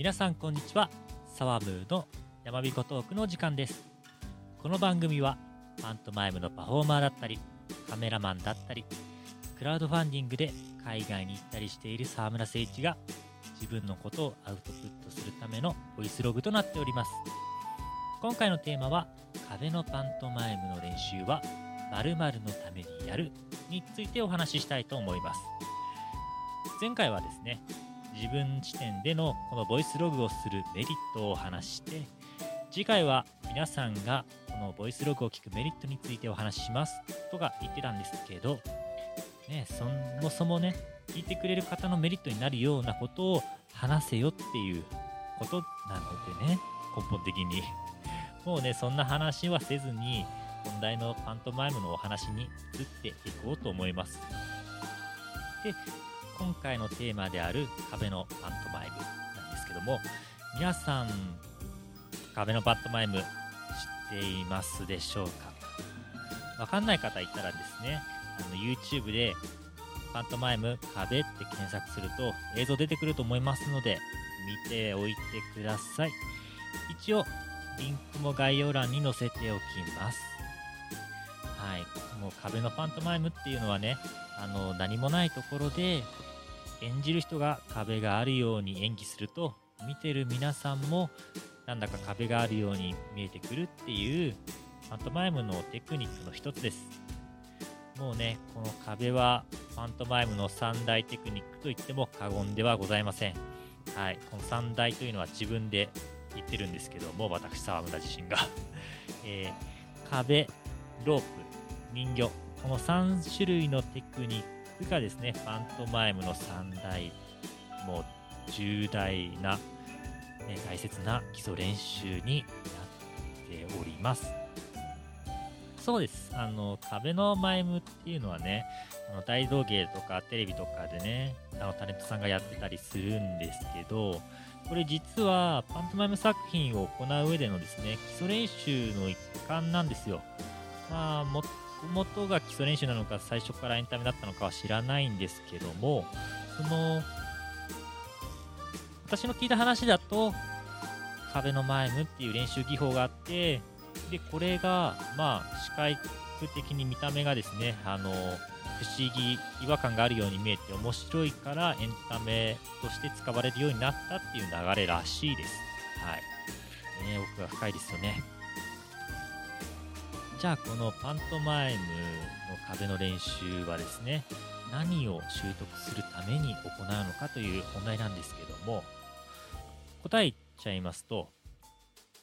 皆さんこんにちは。サワムーの山彦トークの時間です。この番組はパントマイムのパフォーマーだったりカメラマンだったりクラウドファンディングで海外に行ったりしている沢村誠一が自分のことをアウトプットするためのボイスログとなっております。今回のテーマは壁のパントマイムの練習は〇〇のためにやるについてお話ししたいと思います。前回はですね自分視点でのこのボイスログをするメリットを話して次回は皆さんがこのボイスログを聞くメリットについてお話ししますとか言ってたんですけど、ね、そもそもね聞いてくれる方のメリットになるようなことを話せよっていうことなのでね根本的に。もうねそんな話はせずに本題のパントマイムのお話に移っていこうと思います。で今回のテーマである壁のパントマイムなんですけども皆さん壁のパントマイム知っていますでしょうか？わかんない方いたらですねあの YouTube でパントマイム壁って検索すると映像出てくると思いますので見ておいてください。一応リンクも概要欄に載せておきます。はい。もう壁のパントマイムっていうのはねあの何もないところで演じる人が壁があるように演技すると見てる皆さんもなんだか壁があるように見えてくるっていうパントマイムのテクニックの一つです。もうねこの壁はパントマイムの三大テクニックと言っても過言ではございません。はいこの三大というのは自分で言ってるんですけども私沢村自身が、えー、壁ロープ人形この3種類のテクニックがですね、パントマイムの3大、もう重大な、ね、大切な基礎練習になっております。そうです。あの、壁のマイムっていうのはね、あの大道芸とかテレビとかでね、あのタレントさんがやってたりするんですけど、これ実はパントマイム作品を行う上でのですね、基礎練習の一環なんですよ。まあ、も元が基礎練習なのか最初からエンタメだったのかは知らないんですけどもその私の聞いた話だと壁のマイムっていう練習技法があってでこれがまあ視界的に見た目がですねあの不思議違和感があるように見えて面白いからエンタメとして使われるようになったっていう流れらしいです。はい、ね、奥が深いですよね。じゃあこのパントマイムの壁の練習はですね何を習得するために行うのかという本題なんですけども答えちゃいますと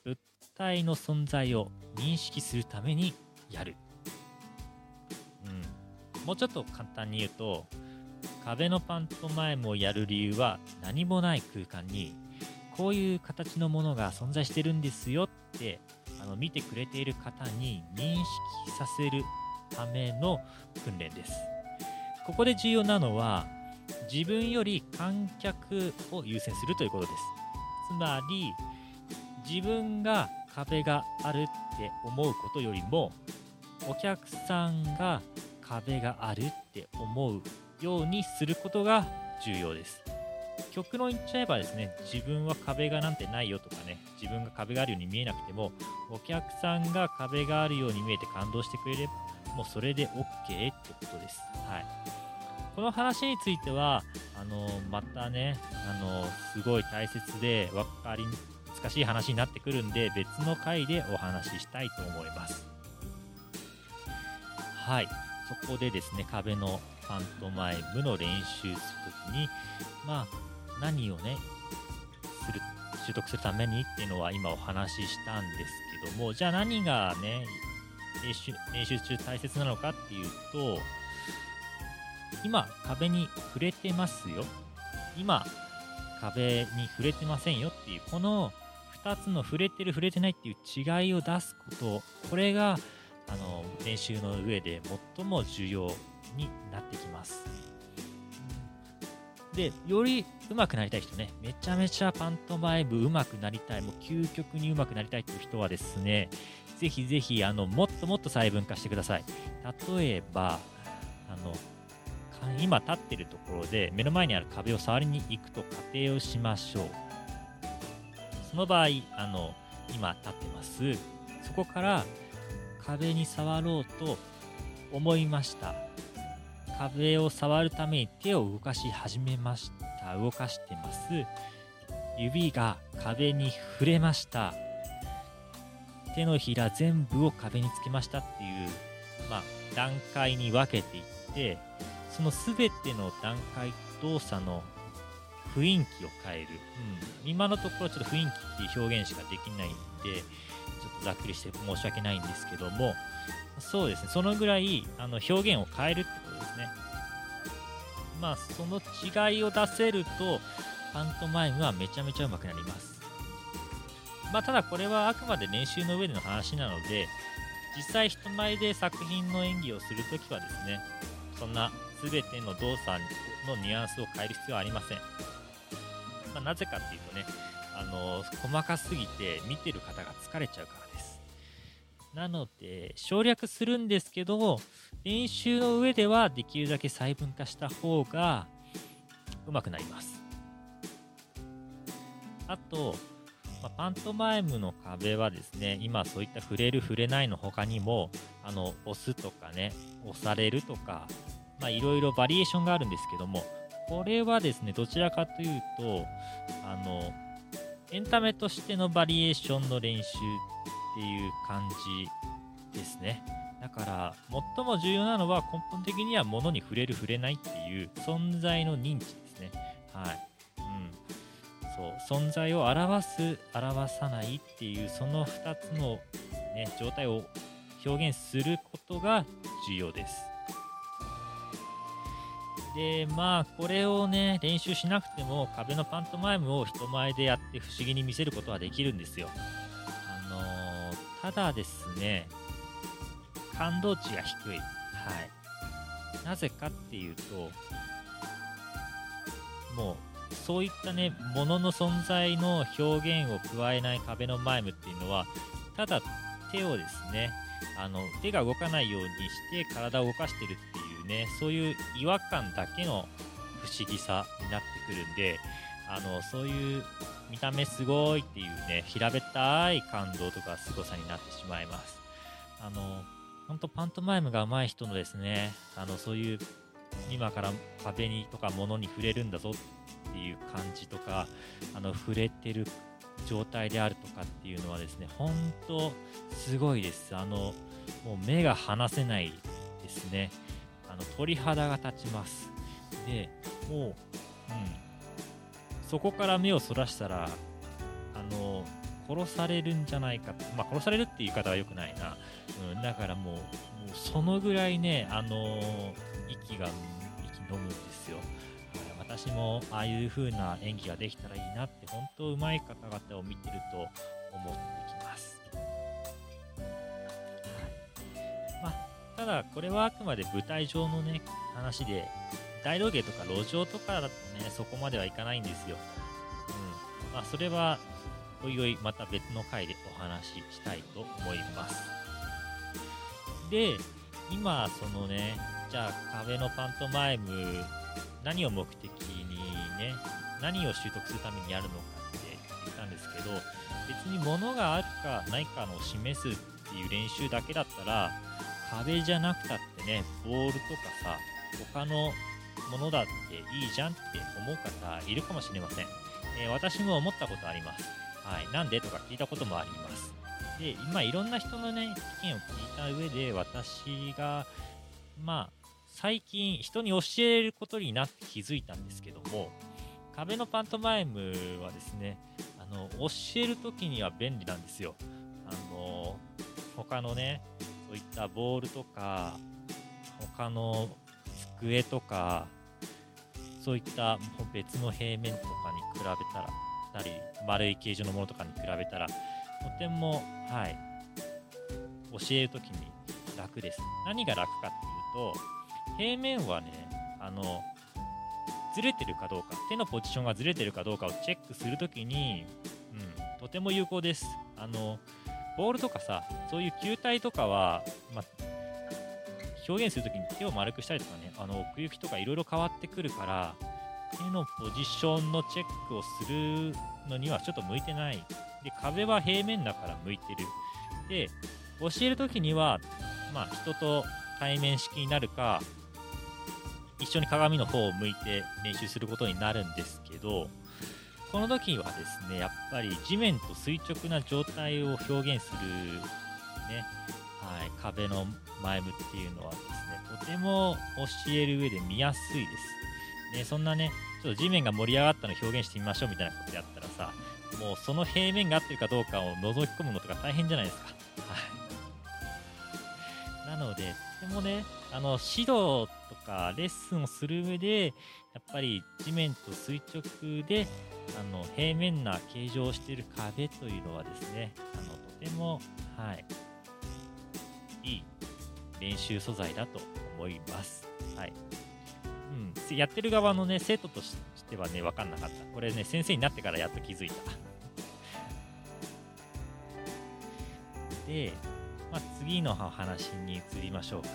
物体の存在を認識するためにやる、うん、もうちょっと簡単に言うと壁のパントマイムをやる理由は何もない空間にこういう形のものが存在してるんですよっての見てくれている方に認識させるための訓練です。ここで重要なのは自分より観客を優先するということです。つまり自分が壁があるって思うことよりもお客さんが壁があるって思うようにすることが重要です。極論言っちゃえばですね、自分は壁がなんてないよとかね、自分が壁があるように見えなくても、お客さんが壁があるように見えて感動してくれれば、もうそれで OK ってことです。はい。この話については、あの、またね、あの、すごい大切で分かり難しい話になってくるんで、別の回でお話ししたいと思います。はい。そこでですね、壁のパントマイムの練習するときに、まあ、何をね、する、習得するためにっていうのは今お話ししたんですけども、じゃあ何がね、練習練習中大切なのかっていうと、今壁に触れてますよ。今壁に触れてませんよっていう、この2つの触れてる触れてないっていう違いを出すこと、これがあの練習の上で最も重要になってきます。で、より上手くなりたい人ね、めちゃめちゃパントマイム上手くなりたい、もう究極に上手くなりたいっていう人はですね、ぜひぜひ、あの、もっともっと細分化してください。例えば、あの、今立ってるところで目の前にある壁を触りに行くと仮定をしましょう。その場合あの今立ってますそこから壁に触ろうと思いました壁を触るために手を動かし始めました。動かしてます。指が壁に触れました。手のひら全部を壁につけましたっていう、まあ、段階に分けていってその全ての段階動作の雰囲気を変える、うん、今のところちょっと雰囲気っていう表現しかできないんでちょっとざっくりして申し訳ないんですけどもそうですね。そのぐらいあの表現を変えるってまあその違いを出せるとパントマイムはめちゃめちゃうまくなります。まあただこれはあくまで練習の上での話なので実際人前で作品の演技をするときはですねそんな全ての動作のニュアンスを変える必要はありません、まあ、なぜかっていうとねあの細かすぎて見てる方が疲れちゃうから。なので省略するんですけど練習の上ではできるだけ細分化した方がうまくなります。あと、まあ、パントマイムの壁はですね今そういった触れる触れないの他にもあの押すとかね押されるとかまあいろいろバリエーションがあるんですけどもこれはですねどちらかというとあのエンタメとしてのバリエーションの練習っていう感じですね。だから最も重要なのは根本的には物に触れる触れないっていう存在の認知ですね。はい。うん。そう。存在を表す、表さないっていうその2つのね、状態を表現することが重要です。で、まあ、これをね、練習しなくても壁のパントマイムを人前でやって不思議に見せることはできるんですよ。ただですね、感動値が低い。はい。なぜかっていうと、もう、そういったね、ものの存在の表現を加えない壁のマイムっていうのは、ただ手をですね、あの手が動かないようにして体を動かしてるっていうねそういう違和感だけの不思議さになってくるんであのそういう見た目すごいっていうね平べったい感動とか凄さになってしまいますあの本当パントマイムが上手い人のですねあのそういう今から壁にとか物に触れるんだぞっていう感じとかあの触れてる状態であるとかっていうのはですね、本当すごいです。あの、もう目が離せないですね。あの、鳥肌が立ちます。で、もう、うん。そこから目をそらしたら、あの、殺されるんじゃないかまあ、殺されるっていう言い方は良くないな。うん、だからもう、もうそのぐらいね、あの息が、息飲むんですよ。私もああいう風な演技ができたらいいなって本当上手い方々を見てると思ってきます。はいまあ、ただこれはあくまで舞台上のね話で大道芸とか路上とかだとねそこまではいかないんですよ。うんまあ、それはおいおいまた別の回でお話ししたいと思います。で、今そのね、じゃあ壁のパントマイム何を目的にね、何を習得するためにやるのかって言ったんですけど、別に物があるかないかのを示すっていう練習だけだったら、壁じゃなくたってね、ボールとかさ、他のものだっていいじゃんって思う方いるかもしれません。えー、私も思ったことあります。はい。なんでとか聞いたこともあります。で、今いろんな人のね、意見を聞いた上で、私が、まあ、最近人に教えることになって気づいたんですけども、壁のパントマイムはですね、あの、教えるときには便利なんですよ。あの、他のね、そういったボールとか、他の机とか、そういった別の平面とかに比べたら、たり、丸い形状のものとかに比べたら、とても、はい、教えるときに楽です。何が楽かっていうと、平面はね、あの、ずれてるかどうか、手のポジションがずれてるかどうかをチェックするときに、うん、とても有効です。あの、ボールとかさ、そういう球体とかは、ま表現するときに手を丸くしたりとかね、あの、奥行きとかいろいろ変わってくるから、手のポジションのチェックをするのにはちょっと向いてない。で、壁は平面だから向いてる。で、教えるときには、まあ、人と対面式になるか、一緒に鏡の方を向いて練習することになるんですけど、この時はですね、やっぱり地面と垂直な状態を表現する、ね、壁の前ムっていうのはですね、とても教える上で見やすいです。ね、そんなね、ちょっと地面が盛り上がったのを表現してみましょうみたいなことやったらさ、もうその平面が合ってるかどうかを覗き込むのとか大変じゃないですか。はい。なので、とてもね、あの、指導とかレッスンをする上で、やっぱり地面と垂直で、あの、平面な形状をしている壁というのはですね、あの、とても、はい、いい練習素材だと思います。はい。うん、やってる側のね、生徒としてはね、わかんなかった。これね、先生になってからやっと気づいた。で、まあ、次の話に移りましょうか。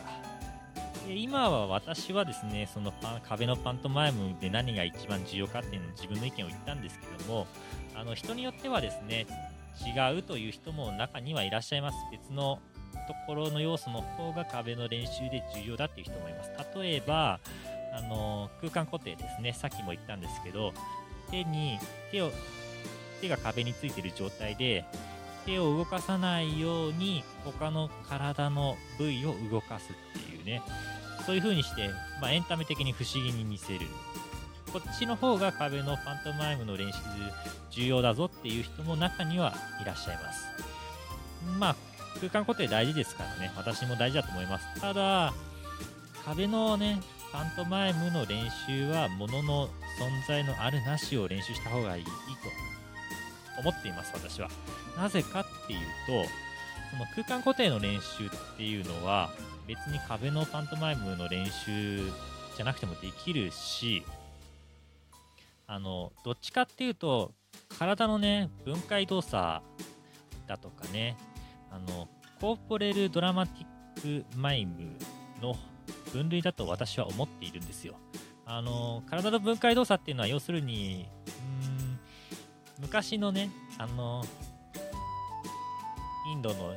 で今は私はですね、そのパン壁のパントマイムで何が一番重要かっていうのを自分の意見を言ったんですけども、あの人によってはですね、違うという人も中にはいらっしゃいます。別のところの要素の方が壁の練習で重要だっていう人もいます。例えば、あの空間固定ですね。さっきも言ったんですけど、手に、手を、手が壁についてる状態で、手を動かさないように他の体の部位を動かすっていうね、そういう風にして、まあ、エンタメ的に不思議に見せる。こっちの方が壁のパントマイムの練習重要だぞっていう人も中にはいらっしゃいます。まあ、空間固定大事ですからね、私も大事だと思います。ただ、壁のね、パントマイムの練習は、ものの存在のあるなしを練習した方がいいと思っています、私は。なぜかっていうと、その空間固定の練習っていうのは、別に壁のパントマイムの練習じゃなくてもできるし、あの、どっちかっていうと、体のね、分解動作だとかね、あの、コーポレルドラマティックマイムの分類だと私は思っているんですよ。あの、体の分解動作っていうのは要するに、うん昔のね、あの、インドの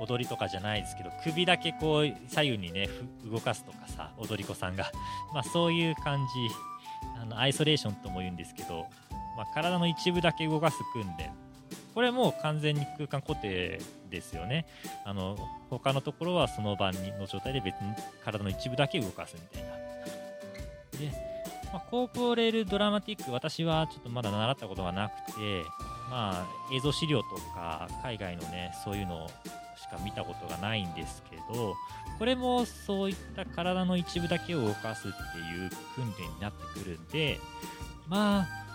踊りとかじゃないですけど、首だけこう左右にね、動かすとかさ、踊り子さんが。まあそういう感じ、あの、アイソレーションとも言うんですけど、まあ体の一部だけ動かす訓練これもう完全に空間固定ですよね。あの、他のところはその場の状態で別に体の一部だけ動かすみたいな。で、まあ、コーポレルドラマティック、私はちょっとまだ習ったことがなくて、まあ、映像資料とか海外のね、そういうのしか見たことがないんですけど、これもそういった体の一部だけを動かすっていう訓練になってくるんで、まあ、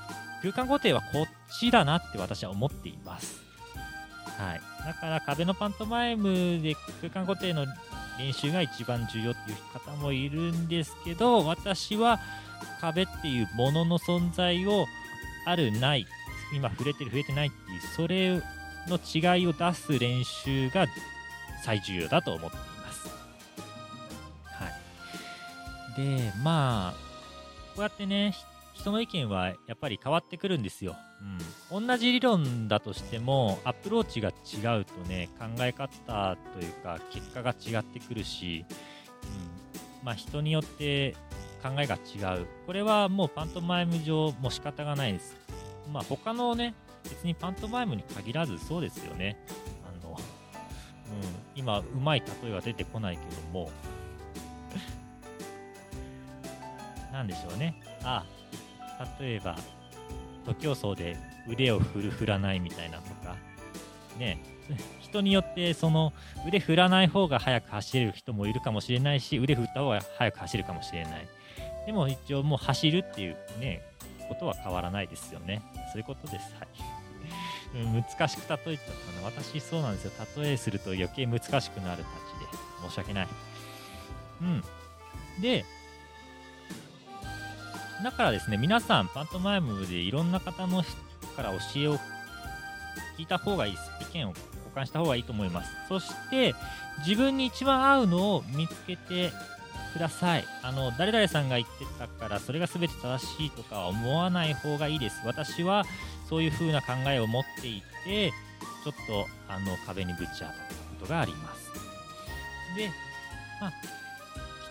空間固定はこっちだなって私は思っています。はい。だから壁のパントマイムで空間固定の練習が一番重要っていう方もいるんですけど、私は壁っていうものの存在をあるない、今触れてる触れてないっていう、それの違いを出す練習が最重要だと思っています。はい。で、まあ、こうやってね、人の意見はやっぱり変わってくるんですよ。うん。同じ理論だとしても、アプローチが違うとね、考え方というか、結果が違ってくるし、うん。まあ、人によって考えが違う。これはもうパントマイム上、もう仕方がないです。まあ、他のね、別にパントマイムに限らずそうですよね。あの、うん、今、うまい例えは出てこないけども、なんでしょうね。ああ、例えば、徒競走で腕を振る振らないみたいなとか、ね、人によってその腕振らない方が速く走れる人もいるかもしれないし、腕振った方が速く走るかもしれない。でも一応もう走るっていうね、ことは変わらないですよね。そういうことです。はい。難しく例えちゃったな。私そうなんですよ。例えすると余計難しくなるたちで。申し訳ない。うん。で、だからですね、皆さん、パントマイムでいろんな方のから教えを聞いた方がいいです。意見を交換した方がいいと思います。そして、自分に一番合うのを見つけて、ください。あの、誰々さんが言ってたから、それが全て正しいとかは思わない方がいいです。私はそういう風な考えを持っていて、ちょっと、あの、壁にぶち当たったことがあります。で、まあ、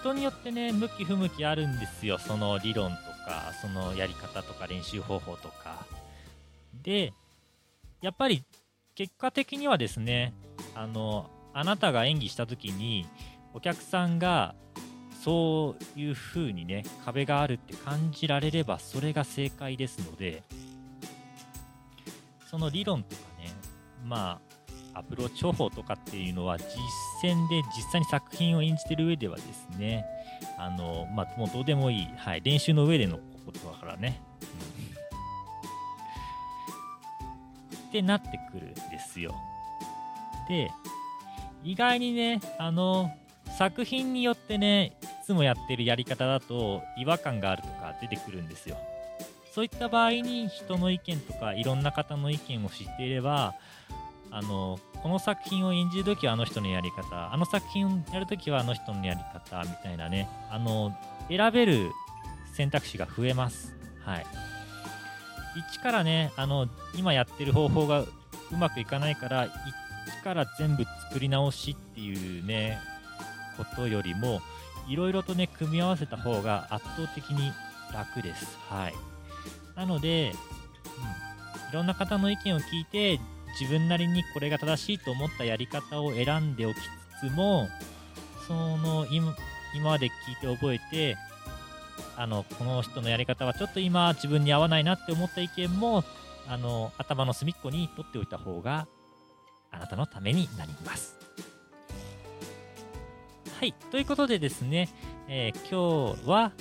人によってね、向き不向きあるんですよ。その理論とか、そのやり方とか練習方法とか。で、やっぱり結果的にはですね、あの、あなたが演技した時に、お客さんがそういう風にね、壁があるって感じられれば、それが正解ですので、その理論とかね、まあ、アプローチ方法とかっていうのは、実践で実際に作品を演じてる上ではですね、あの、まあ、もうどうでもいい、はい、練習の上でのことだからね。うん、ってなってくるんですよ。で、意外にね、あの、作品によってね、いつもやってるやり方だと違和感があるとか出てくるんですよ。そういった場合に人の意見とかいろんな方の意見を知っていれば、あの、この作品を演じるときはあの人のやり方、あの作品をやるときはあの人のやり方みたいなね、あの、選べる選択肢が増えます。はい。一からね、あの、今やってる方法がうまくいかないから、一から全部作り直しっていうね、ことよりも、いろいろとね、組み合わせた方が圧倒的に楽です。はい。なので、うん、いろんな方の意見を聞いて、自分なりにこれが正しいと思ったやり方を選んでおきつつも、その今まで聞いて覚えて、あの、この人のやり方はちょっと今自分に合わないなって思った意見も、あの、頭の隅っこに取っておいた方が、あなたのためになります。はい。ということでですね、えー、今日は、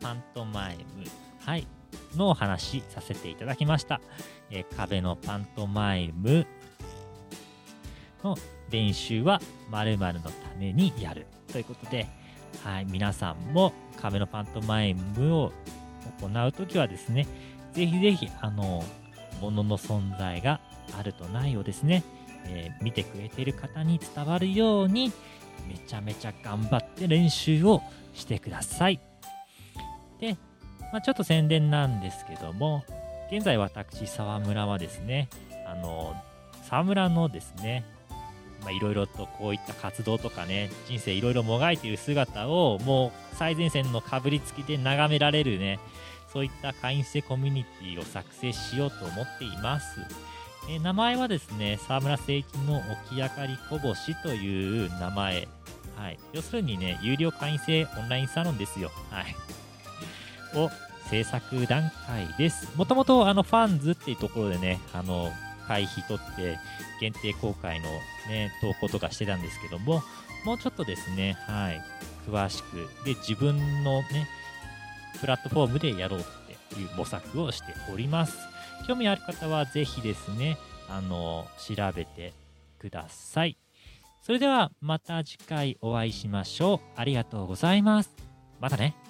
パントマイム、はい、のお話させていただきました。えー、壁のパントマイムの練習は〇〇のためにやる。ということで、はい、皆さんも壁のパントマイムを行うときはですね、ぜひぜひ、あの、ものの存在があるとないをですね、えー、見てくれている方に伝わるように、めちゃめちゃ頑張って練習をしてください。で、まあ、ちょっと宣伝なんですけども、現在私、沢村はですね、あの、沢村のですね、まいろいろとこういった活動とかね、人生いろいろもがいている姿を、もう最前線のかぶりつきで眺められるね、そういった会員制コミュニティを作成しようと思っています。え名前はですね、沢村誠一の起き上がりこぼしという名前。はい。要するにね、有料会員制オンラインサロンですよ。はい。を制作段階です。もともとあのファンズっていうところでね、あの、会費取って限定公開のね、投稿とかしてたんですけども、もうちょっとですね、はい、詳しく、で、自分のね、プラットフォームでやろうっていう模索をしております。興味ある方はぜひですね、あの、調べてください。それではまた次回お会いしましょう。ありがとうございます。またね。